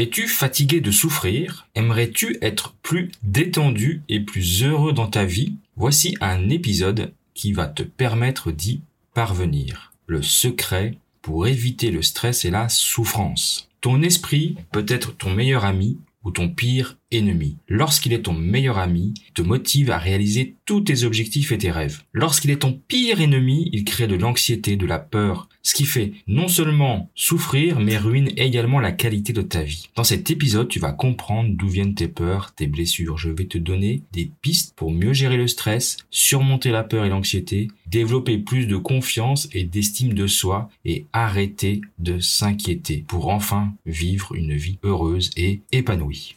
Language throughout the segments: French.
Es-tu fatigué de souffrir? Aimerais-tu être plus détendu et plus heureux dans ta vie? Voici un épisode qui va te permettre d'y parvenir. Le secret pour éviter le stress et la souffrance. Ton esprit peut être ton meilleur ami ou ton pire ennemi. Lorsqu'il est ton meilleur ami, il te motive à réaliser tous tes objectifs et tes rêves. Lorsqu'il est ton pire ennemi, il crée de l'anxiété, de la peur, ce qui fait non seulement souffrir, mais ruine également la qualité de ta vie. Dans cet épisode, tu vas comprendre d'où viennent tes peurs, tes blessures. Je vais te donner des pistes pour mieux gérer le stress, surmonter la peur et l'anxiété, développer plus de confiance et d'estime de soi et arrêter de s'inquiéter pour enfin vivre une vie heureuse et épanouie.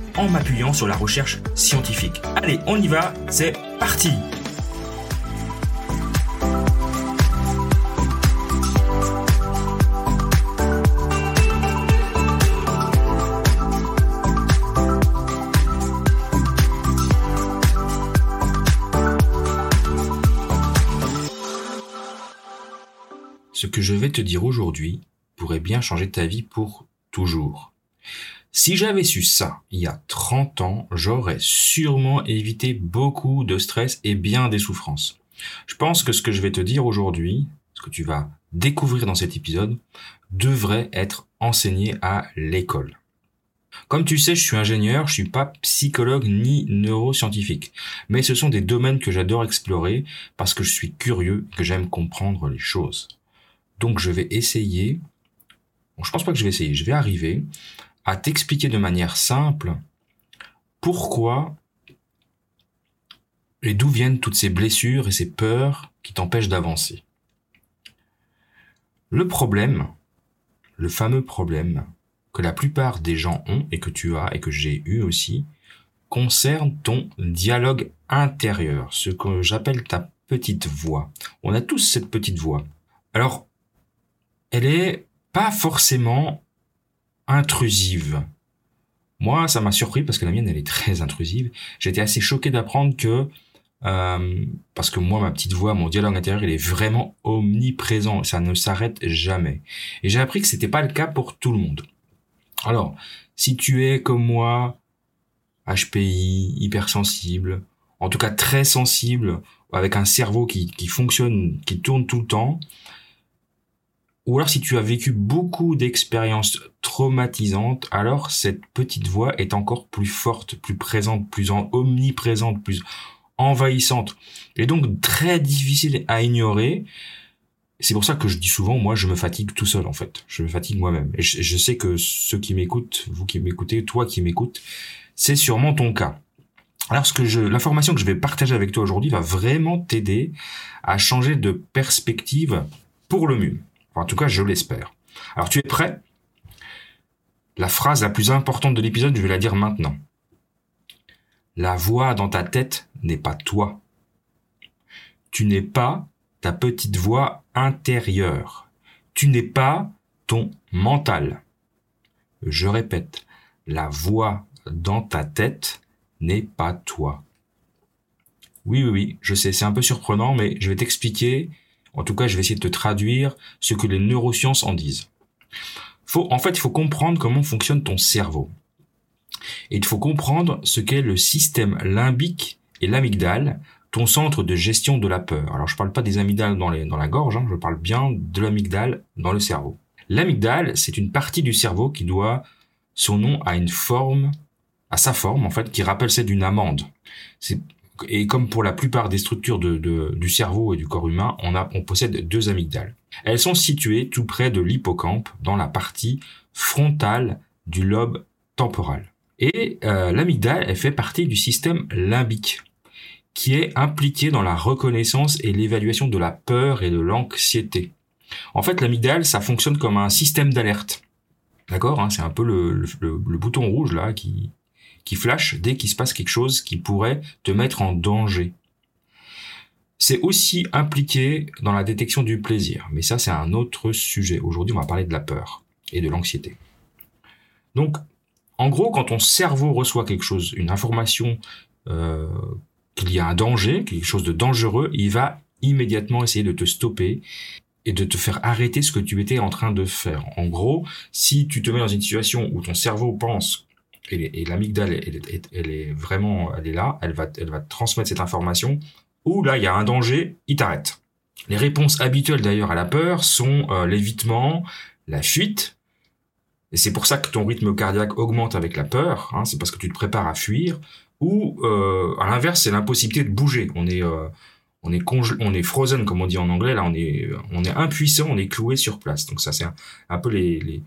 en m'appuyant sur la recherche scientifique. Allez, on y va, c'est parti Ce que je vais te dire aujourd'hui pourrait bien changer ta vie pour toujours. Si j'avais su ça il y a 30 ans, j'aurais sûrement évité beaucoup de stress et bien des souffrances. Je pense que ce que je vais te dire aujourd'hui, ce que tu vas découvrir dans cet épisode, devrait être enseigné à l'école. Comme tu sais, je suis ingénieur, je suis pas psychologue ni neuroscientifique. Mais ce sont des domaines que j'adore explorer parce que je suis curieux et que j'aime comprendre les choses. Donc je vais essayer, bon, je pense pas que je vais essayer, je vais arriver à t'expliquer de manière simple pourquoi et d'où viennent toutes ces blessures et ces peurs qui t'empêchent d'avancer. Le problème, le fameux problème que la plupart des gens ont et que tu as et que j'ai eu aussi, concerne ton dialogue intérieur, ce que j'appelle ta petite voix. On a tous cette petite voix. Alors, elle est pas forcément intrusive. Moi, ça m'a surpris parce que la mienne, elle est très intrusive. J'étais assez choqué d'apprendre que, euh, parce que moi, ma petite voix, mon dialogue intérieur, il est vraiment omniprésent. Ça ne s'arrête jamais. Et j'ai appris que c'était pas le cas pour tout le monde. Alors, si tu es comme moi, HPI, hypersensible, en tout cas très sensible, avec un cerveau qui, qui fonctionne, qui tourne tout le temps, ou alors si tu as vécu beaucoup d'expériences traumatisantes, alors cette petite voix est encore plus forte, plus présente, plus omniprésente, plus envahissante, et donc très difficile à ignorer. C'est pour ça que je dis souvent, moi, je me fatigue tout seul, en fait. Je me fatigue moi-même. Et je, je, sais que ceux qui m'écoutent, vous qui m'écoutez, toi qui m'écoutes, c'est sûrement ton cas. Alors, ce que je, l'information que je vais partager avec toi aujourd'hui va vraiment t'aider à changer de perspective pour le mieux en tout cas, je l'espère. Alors, tu es prêt? La phrase la plus importante de l'épisode, je vais la dire maintenant. La voix dans ta tête n'est pas toi. Tu n'es pas ta petite voix intérieure. Tu n'es pas ton mental. Je répète, la voix dans ta tête n'est pas toi. Oui, oui, oui, je sais, c'est un peu surprenant, mais je vais t'expliquer en tout cas, je vais essayer de te traduire ce que les neurosciences en disent. Faut, en fait, il faut comprendre comment fonctionne ton cerveau. Et il faut comprendre ce qu'est le système limbique et l'amygdale, ton centre de gestion de la peur. Alors, je parle pas des amygdales dans, la gorge, hein, je parle bien de l'amygdale dans le cerveau. L'amygdale, c'est une partie du cerveau qui doit son nom à une forme, à sa forme, en fait, qui rappelle celle d'une amande. Et comme pour la plupart des structures du cerveau et du corps humain, on possède deux amygdales. Elles sont situées tout près de l'hippocampe, dans la partie frontale du lobe temporal. Et euh, l'amygdale, elle fait partie du système limbique, qui est impliqué dans la reconnaissance et l'évaluation de la peur et de l'anxiété. En fait, l'amygdale, ça fonctionne comme un système d'alerte. D'accord hein, C'est un peu le, bouton rouge là qui, qui flash dès qu'il se passe quelque chose qui pourrait te mettre en danger. C'est aussi impliqué dans la détection du plaisir, mais ça c'est un autre sujet. Aujourd'hui, on va parler de la peur et de l'anxiété. Donc, en gros, quand ton cerveau reçoit quelque chose, une information euh, qu'il y a un danger, quelque chose de dangereux, il va immédiatement essayer de te stopper et de te faire arrêter ce que tu étais en train de faire. En gros, si tu te mets dans une situation où ton cerveau pense et, l'amygdale, elle, est vraiment, elle est là, elle va, elle va transmettre cette information, ou là, il y a un danger, il t'arrête. Les réponses habituelles d'ailleurs à la peur sont euh, l'évitement, la fuite, et c'est pour ça que ton rythme cardiaque augmente avec la peur, hein, c'est parce que tu te prépares à fuir, ou euh, à l'inverse, c'est l'impossibilité de bouger. On est, euh, on est on est frozen comme on dit en anglais. Là, on est, on est impuissant, on est cloué sur place. Donc ça, c'est un, peu les,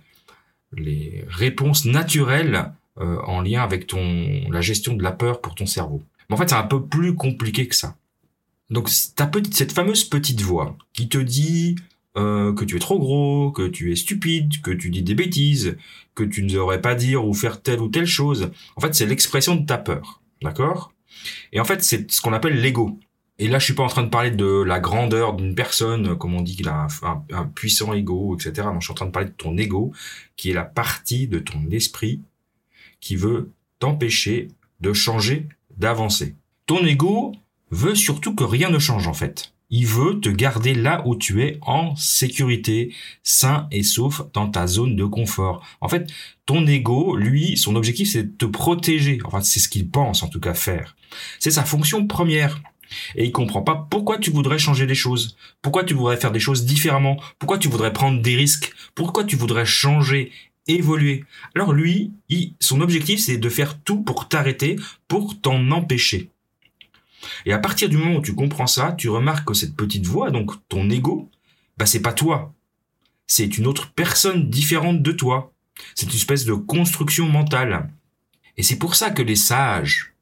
les réponses naturelles euh, en lien avec ton la gestion de la peur pour ton cerveau. Mais en fait, c'est un peu plus compliqué que ça. Donc, ta petite, cette fameuse petite voix qui te dit euh, que tu es trop gros, que tu es stupide, que tu dis des bêtises, que tu ne devrais pas dire ou faire telle ou telle chose. En fait, c'est l'expression de ta peur. D'accord? Et en fait, c'est ce qu'on appelle l'ego. Et là, je suis pas en train de parler de la grandeur d'une personne, comme on dit qu'il a un, puissant ego, etc. Non, je suis en train de parler de ton ego, qui est la partie de ton esprit qui veut t'empêcher de changer, d'avancer. Ton ego veut surtout que rien ne change, en fait. Il veut te garder là où tu es en sécurité, sain et sauf dans ta zone de confort. En fait, ton ego, lui, son objectif, c'est de te protéger. Enfin, c'est ce qu'il pense, en tout cas, faire. C'est sa fonction première. Et il comprend pas pourquoi tu voudrais changer les choses. Pourquoi tu voudrais faire des choses différemment. Pourquoi tu voudrais prendre des risques. Pourquoi tu voudrais changer, évoluer. Alors lui, son objectif, c'est de faire tout pour t'arrêter, pour t'en empêcher. Et à partir du moment où tu comprends ça, tu remarques que cette petite voix, donc ton ego, bah c'est pas toi. C'est une autre personne différente de toi. C'est une espèce de construction mentale. Et c'est pour ça que les sages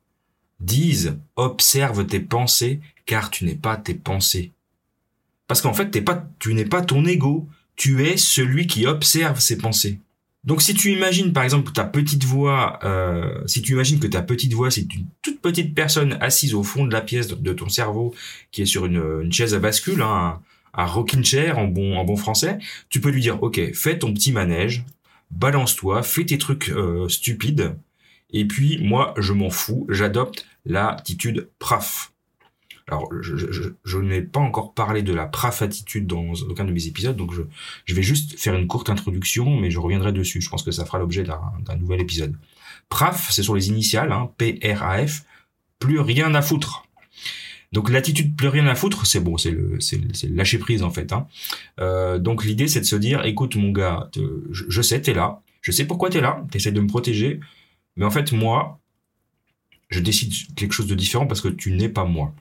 disent observe tes pensées car tu n'es pas tes pensées. Parce qu'en fait, tu n'es pas ton ego, tu es celui qui observe ses pensées. Donc si tu imagines par exemple ta petite voix, euh, si tu imagines que ta petite voix c'est une toute petite personne assise au fond de la pièce de, ton cerveau qui est sur une, chaise à bascule, hein, un, rocking chair en bon en bon français, tu peux lui dire ok fais ton petit manège, balance-toi, fais tes trucs euh, stupides et puis moi je m'en fous, j'adopte l'attitude praf. Alors, je, n'ai pas encore parlé de la prafatitude dans aucun de mes épisodes, donc je, je, vais juste faire une courte introduction, mais je reviendrai dessus. Je pense que ça fera l'objet d'un nouvel épisode. Praf, c'est sur les initiales, hein, P-R-A-F, plus rien à foutre. Donc l'attitude plus rien à foutre, c'est bon, c'est le, c'est, lâcher prise en fait. Hein. Euh, donc l'idée c'est de se dire, écoute mon gars, je, je, sais t'es là, je sais pourquoi t'es là, t'essaies de me protéger, mais en fait moi, je décide quelque chose de différent parce que tu n'es pas moi.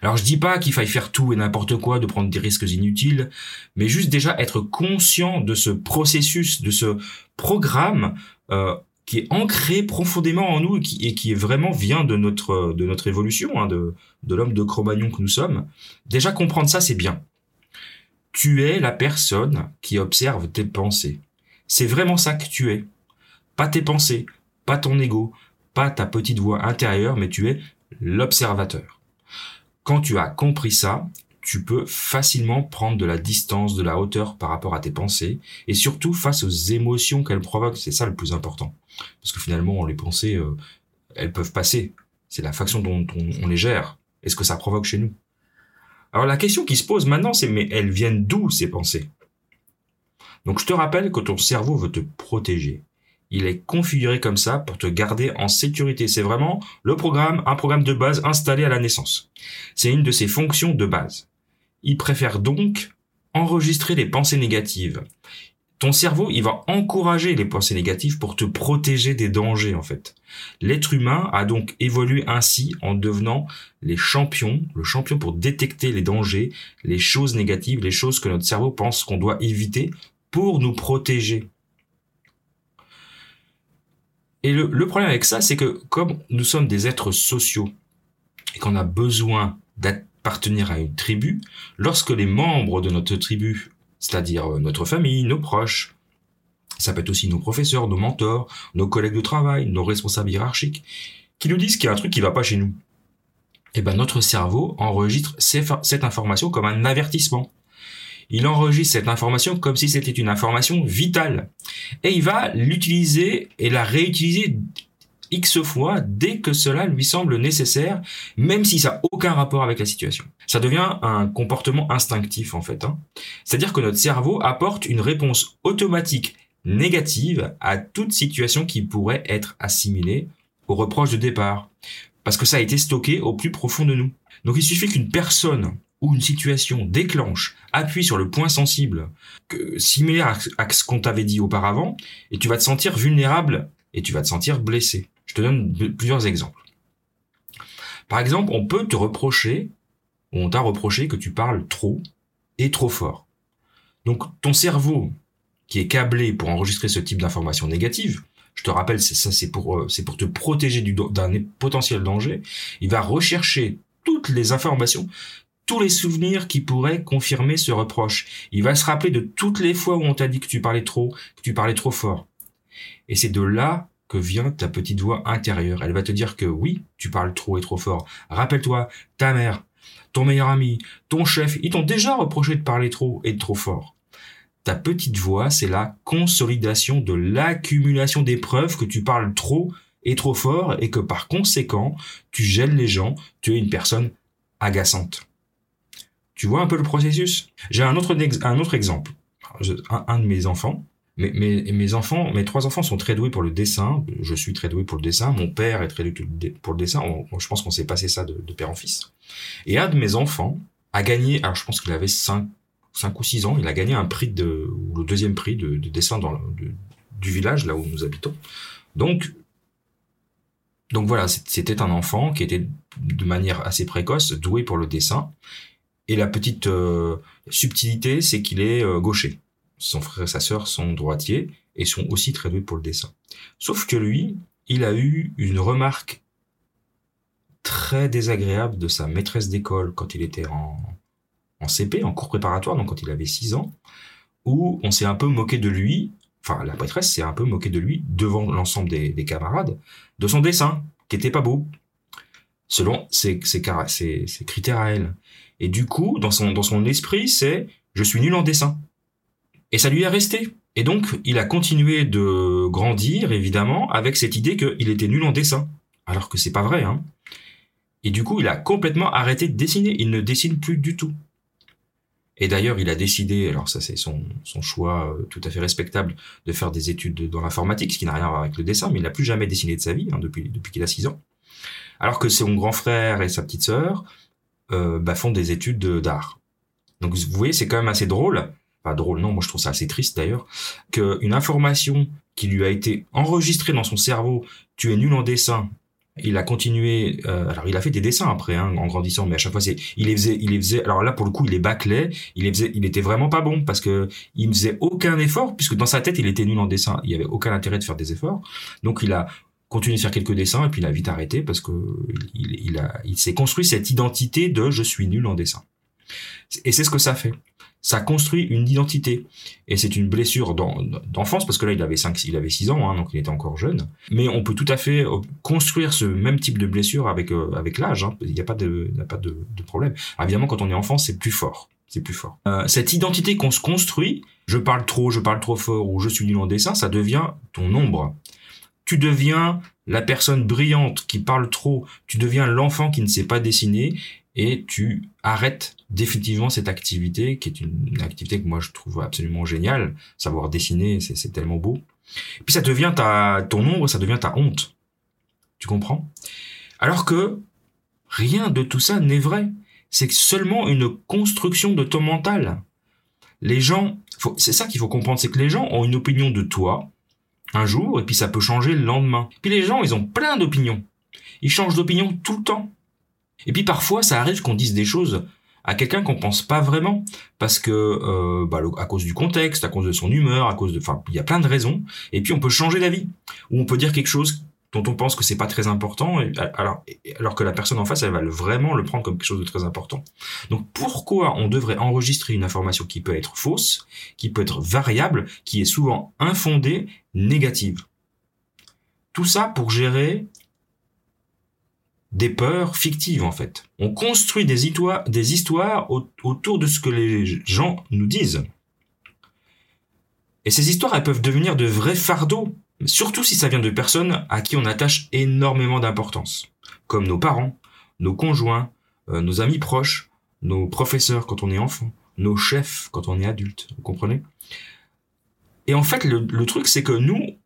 Alors je dis pas qu'il faille faire tout et n'importe quoi, de prendre des risques inutiles, mais juste déjà être conscient de ce processus, de ce programme euh, qui est ancré profondément en nous et qui, vraiment vient de notre de notre évolution, hein, de, de l'homme de Cro-Magnon que nous sommes. Déjà comprendre ça, c'est bien. Tu es la personne qui observe tes pensées. C'est vraiment ça que tu es. Pas tes pensées, pas ton ego, pas ta petite voix intérieure, mais tu es l'observateur. Quand tu as compris ça, tu peux facilement prendre de la distance, de la hauteur par rapport à tes pensées et surtout face aux émotions qu'elles provoquent. C'est ça le plus important. Parce que finalement, les pensées, euh, elles peuvent passer. C'est la façon dont on, les gère. Est-ce que ça provoque chez nous Alors la question qui se pose maintenant, c'est mais elles viennent d'où ces pensées? Donc je te rappelle que ton cerveau veut te protéger il est configuré comme ça pour te garder en sécurité. C'est vraiment le programme, un programme de base installé à la naissance. C'est une de ses fonctions de base. Il préfère donc enregistrer les pensées négatives. Ton cerveau, il va encourager les pensées négatives pour te protéger des dangers, en fait. L'être humain a donc évolué ainsi en devenant les champions, le champion pour détecter les dangers, les choses négatives, les choses que notre cerveau pense qu'on doit éviter pour nous protéger. Et le, problème avec ça, c'est que comme nous sommes des êtres sociaux et qu'on a besoin d'appartenir à une tribu, lorsque les membres de notre tribu, c'est-à-dire euh, notre famille, nos proches, ça peut être aussi nos professeurs, nos mentors, nos collègues de travail, nos responsables hiérarchiques, qui nous disent qu'il y a un truc qui va pas chez nous. Eh ben, notre cerveau enregistre cette information comme un avertissement. Il enregistre cette information comme si c'était une information vitale. Et il va l'utiliser et la réutiliser X fois dès que cela lui semble nécessaire, même si ça n'a aucun rapport avec la situation. Ça devient un comportement instinctif en fait. Hein. C'est-à-dire que notre cerveau apporte une réponse automatique négative à toute situation qui pourrait être assimilée au reproche de départ. Parce que ça a été stocké au plus profond de nous. Donc il suffit qu'une personne ou une situation déclenche, appuie sur le point sensible, similaire à ce qu'on t'avait dit auparavant, et tu vas te sentir vulnérable et tu vas te sentir blessé. Je te donne plusieurs exemples. Par exemple, on peut te reprocher, ou on t'a reproché que tu parles trop et trop fort. Donc ton cerveau qui est câblé pour enregistrer ce type d'informations négatives, je te rappelle, ça, c'est pour, euh, c'est pour te protéger d'un potentiel danger. Il va rechercher toutes les informations, tous les souvenirs qui pourraient confirmer ce reproche. Il va se rappeler de toutes les fois où on t'a dit que tu parlais trop, que tu parlais trop fort. Et c'est de là que vient ta petite voix intérieure. Elle va te dire que oui, tu parles trop et trop fort. Rappelle-toi, ta mère, ton meilleur ami, ton chef, ils t'ont déjà reproché de parler trop et de trop fort. Ta petite voix, c'est la consolidation de l'accumulation des preuves que tu parles trop et trop fort et que par conséquent, tu gênes les gens, tu es une personne agaçante. Tu vois un peu le processus? J'ai un autre, un autre exemple. Un, de mes enfants, mes, mes, enfants, mes trois enfants sont très doués pour le dessin. Je suis très doué pour le dessin. Mon père est très doué pour le dessin. je pense qu'on s'est passé ça de, père en fils. Et un de mes enfants a gagné, alors je pense qu'il avait 5 5 ou 6 ans, il a gagné un prix de, le deuxième prix de, dessin dans du village, là où nous habitons. Donc, donc voilà, c'était un enfant qui était de manière assez précoce doué pour le dessin. Et la petite euh, subtilité, c'est qu'il est, euh, gaucher. Son frère et sa sœur sont droitiers et sont aussi très doués pour le dessin. Sauf que lui, il a eu une remarque très désagréable de sa maîtresse d'école quand il était en, CP, en cours préparatoire, donc quand il avait 6 ans, où on s'est un peu moqué de lui, enfin la prêtresse s'est un peu moqué de lui devant l'ensemble des, camarades, de son dessin, qui était pas beau, selon ses, critères à elle. Et du coup, dans son, esprit, c'est je suis nul en dessin. Et ça lui est resté. Et donc, il a continué de grandir, évidemment, avec cette idée qu'il était nul en dessin. Alors que c'est pas vrai, hein. Et du coup, il a complètement arrêté de dessiner. Il ne dessine plus du tout. Et d'ailleurs, il a décidé, alors ça c'est son, son choix euh, tout à fait respectable, de faire des études dans l'informatique, ce qui n'a rien à voir avec le dessin, mais il n'a plus jamais dessiné de sa vie, hein, depuis, depuis qu'il a 6 ans. Alors que son grand frère et sa petite sœur euh, bah, font des études d'art. Donc vous voyez, c'est quand même assez drôle, pas drôle non, moi je trouve ça assez triste d'ailleurs, qu'une information qui lui a été enregistrée dans son cerveau, tu es nul en dessin, il a continué. Euh, alors, il a fait des dessins après, hein, en grandissant, mais à chaque fois, c'est, il les faisait, il les faisait. Alors là, pour le coup, il les bâclait. Il les faisait. Il était vraiment pas bon parce que il ne faisait aucun effort, puisque dans sa tête, il était nul en dessin. Il y avait aucun intérêt de faire des efforts. Donc, il a continué de faire quelques dessins et puis il a vite arrêté parce que il, a, il s'est construit cette identité de je suis nul en dessin. Et c'est ce que ça fait ça construit une identité. Et c'est une blessure d'enfance, parce que là, il avait 5, il avait 6 ans, hein, donc il était encore jeune. Mais on peut tout à fait euh, construire ce même type de blessure avec, euh, avec l'âge. Hein. Il n'y a pas, de, il a pas de, problème. évidemment, quand on est enfant, c'est plus fort. C'est plus fort. Euh, cette identité qu'on se construit, je parle trop, je parle trop fort, ou je suis nul en dessin, ça devient ton ombre. Tu deviens la personne brillante qui parle trop, tu deviens l'enfant qui ne sait pas dessiner, et tu arrêtes définitivement cette activité qui est une, activité que moi je trouve absolument géniale. Savoir dessiner, c'est tellement beau. Puis ça devient ta, ton ombre, ça devient ta honte. Tu comprends? Alors que rien de tout ça n'est vrai. C'est seulement une construction de ton mental. Les gens, c'est ça qu'il faut comprendre, c'est que les gens ont une opinion de toi un jour et puis ça peut changer le lendemain. Puis les gens, ils ont plein d'opinions. Ils changent d'opinion tout le temps. Et puis parfois, ça arrive qu'on dise des choses à quelqu'un qu'on pense pas vraiment parce que euh, bah, à cause du contexte, à cause de son humeur, à cause de, enfin, il y a plein de raisons. Et puis on peut changer d'avis ou on peut dire quelque chose dont on pense que c'est pas très important, alors, que la personne en face, elle va vraiment le prendre comme quelque chose de très important. Donc pourquoi on devrait enregistrer une information qui peut être fausse, qui peut être variable, qui est souvent infondée, négative? Tout ça pour gérer des peurs fictives en fait. On construit des histoires, des histoires autour de ce que les gens nous disent. Et ces histoires, elles peuvent devenir de vrais fardeaux Surtout si ça vient de personnes à qui on attache énormément d'importance, comme nos parents, nos conjoints, euh, nos amis proches, nos professeurs quand on est enfant, nos chefs quand on est adulte, vous comprenez? Et en fait, le, truc, c'est que nous,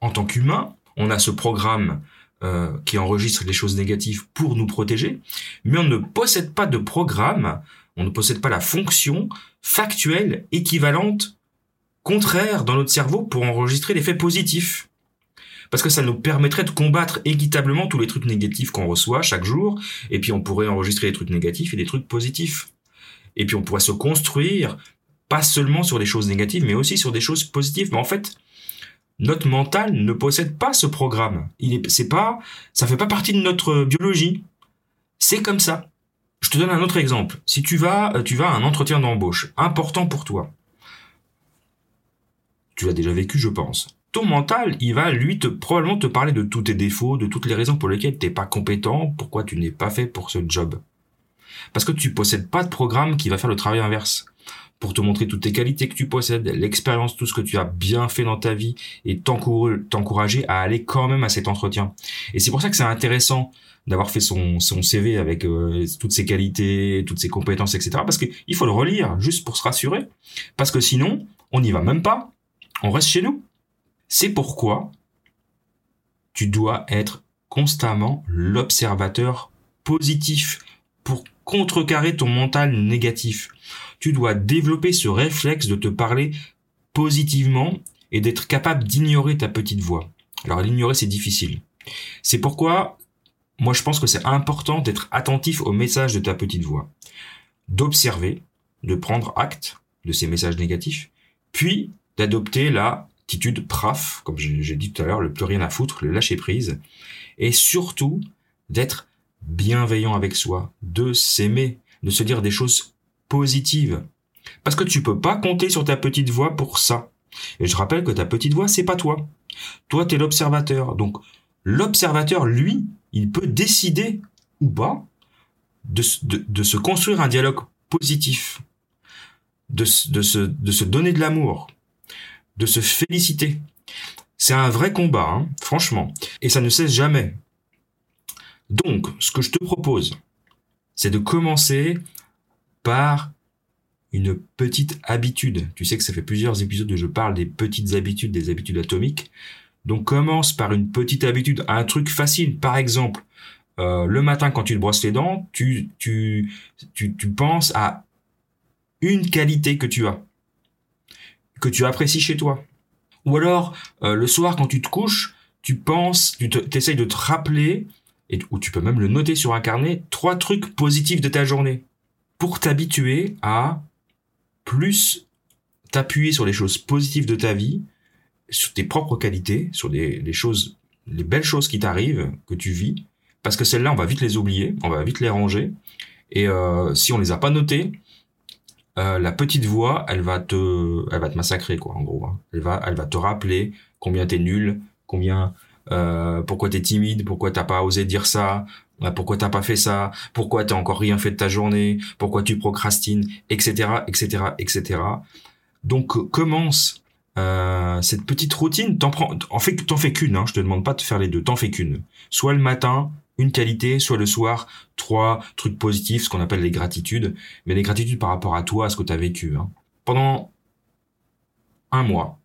en tant qu'humains, on a ce programme euh, qui enregistre les choses négatives pour nous protéger, mais on ne possède pas de programme, on ne possède pas la fonction factuelle équivalente contraire dans notre cerveau pour enregistrer les faits positifs. Parce que ça nous permettrait de combattre équitablement tous les trucs négatifs qu'on reçoit chaque jour, et puis on pourrait enregistrer des trucs négatifs et des trucs positifs. Et puis on pourrait se construire, pas seulement sur des choses négatives, mais aussi sur des choses positives. Mais en fait, notre mental ne possède pas ce programme. Il est, c'est pas, ça fait pas partie de notre biologie. C'est comme ça. Je te donne un autre exemple. Si tu vas, tu vas à un entretien d'embauche, important pour toi tu l'as déjà vécu, je pense. Ton mental, il va lui te probablement te parler de tous tes défauts, de toutes les raisons pour lesquelles tu n'es pas compétent, pourquoi tu n'es pas fait pour ce job. Parce que tu possèdes pas de programme qui va faire le travail inverse pour te montrer toutes tes qualités que tu possèdes, l'expérience, tout ce que tu as bien fait dans ta vie et t'encourager à aller quand même à cet entretien. Et c'est pour ça que c'est intéressant d'avoir fait son, son CV avec euh, toutes ses qualités, toutes ses compétences, etc. Parce qu'il faut le relire juste pour se rassurer. Parce que sinon, on n'y va même pas on reste chez nous. C'est pourquoi tu dois être constamment l'observateur positif pour contrecarrer ton mental négatif. Tu dois développer ce réflexe de te parler positivement et d'être capable d'ignorer ta petite voix. Alors l'ignorer c'est difficile. C'est pourquoi moi je pense que c'est important d'être attentif au message de ta petite voix, d'observer, de prendre acte de ces messages négatifs, puis d'adopter la PRAF, comme j'ai dit tout à l'heure, le plus rien à foutre, le lâcher prise, et surtout d'être bienveillant avec soi, de s'aimer, de se dire des choses positives. Parce que tu peux pas compter sur ta petite voix pour ça. Et je rappelle que ta petite voix, c'est pas toi. Toi, tu es l'observateur. Donc, l'observateur, lui, il peut décider ou pas de, de, se construire un dialogue positif, de, de, se, de se donner de l'amour, de se féliciter. C'est un vrai combat, hein, franchement. Et ça ne cesse jamais. Donc, ce que je te propose, c'est de commencer par une petite habitude. Tu sais que ça fait plusieurs épisodes où je parle des petites habitudes, des habitudes atomiques. Donc commence par une petite habitude, un truc facile. Par exemple, euh, le matin quand tu te brosses les dents, tu, tu, penses à une qualité que tu as que tu apprécies chez toi. Ou alors, euh, le soir, quand tu te couches, tu penses, tu essayes de te rappeler, ou tu peux même le noter sur un carnet, trois trucs positifs de ta journée. Pour t'habituer à plus t'appuyer sur les choses positives de ta vie, sur tes propres qualités, sur les, choses, les belles choses qui t'arrivent, que tu vis, parce que celles-là, on va vite les oublier, on va vite les ranger, et euh, si on les a pas notées, euh, la petite voix, elle va te, elle va te massacrer quoi, en gros. Hein. Elle va, elle va te rappeler combien t'es nul, combien, euh, pourquoi t'es timide, pourquoi t'as pas osé dire ça, euh, pourquoi t'as pas fait ça, pourquoi t'as encore rien fait de ta journée, pourquoi tu procrastines, etc., etc., etc. Donc commence cette petite routine. T'en prends, en fait, t'en fais qu'une. Hein, je te demande pas de faire les deux. T'en fais qu'une. Soit le matin, une qualité, soit le soir, trois trucs positifs, ce qu'on appelle les gratitudes, mais les gratitudes par rapport à toi, à ce que tu as vécu. Hein. Pendant un mois.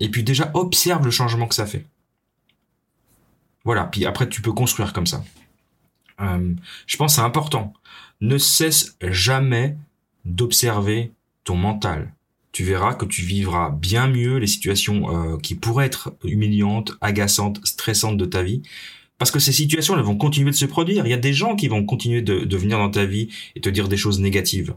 Et puis déjà, observe le changement que ça fait. Voilà, puis après, tu peux construire comme ça. Euh, je pense que c'est important. Ne cesse jamais d'observer ton mental. Tu verras que tu vivras bien mieux les situations euh, qui pourraient être humiliantes, agaçantes, stressantes de ta vie Parce que ces situations, elles vont continuer de se produire. Il y a des gens qui vont continuer de, venir dans ta vie et te dire des choses négatives.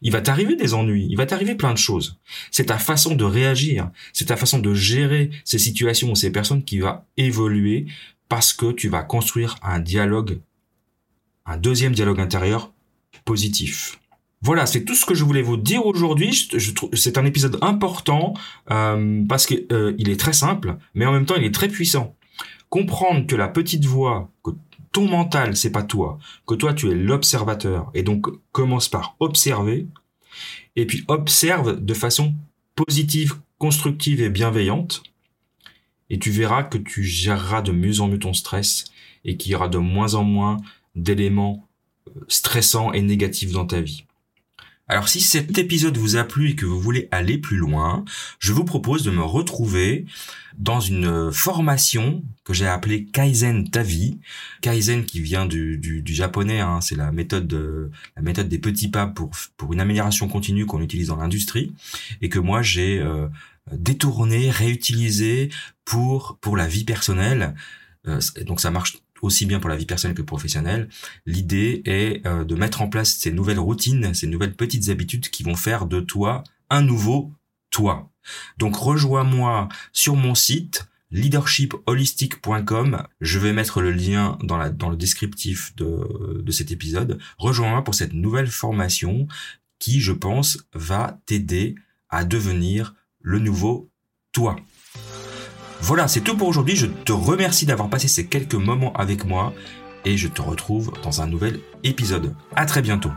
Il va t'arriver des ennuis, il va t'arriver plein de choses. C'est ta façon de réagir, c'est ta façon de gérer ces situations ou ces personnes qui va évoluer parce que tu vas construire un dialogue, un deuxième dialogue intérieur positif. Voilà, c'est tout ce que je voulais vous dire aujourd'hui. Je, c'est un épisode important euh, parce qu'il euh, est très simple, mais en même temps il est très puissant. Comprendre que la petite voix, que ton mental c'est pas toi, que toi tu es l'observateur, et donc commence par observer, et puis observe de façon positive, constructive et bienveillante, et tu verras que tu géreras de mieux en mieux ton stress et qu'il y aura de moins en moins d'éléments euh, stressants et négatifs dans ta vie. Alors si cet épisode vous a plu et que vous voulez aller plus loin, je vous propose de me retrouver dans une formation que j'ai appelée Kaizen Tavi. Kaizen qui vient du, du, japonais, hein, c'est la méthode de, la méthode des petits pas pour pour une amélioration continue qu'on utilise dans l'industrie et que moi j'ai euh, détourné, réutilisé pour pour la vie personnelle. Euh, donc ça marche aussi bien pour la vie personnelle que professionnelle. L'idée est euh, de mettre en place ces nouvelles routines, ces nouvelles petites habitudes qui vont faire de toi un nouveau toi. Donc rejoins-moi sur mon site leadershipholistic.com. Je vais mettre le lien dans, le descriptif de, de cet épisode. Rejoins-moi pour cette nouvelle formation qui, je pense, va t'aider à devenir le nouveau toi. Voilà, c'est tout pour aujourd'hui. Je te remercie d'avoir passé ces quelques moments avec moi et je te retrouve dans un nouvel épisode. À très bientôt.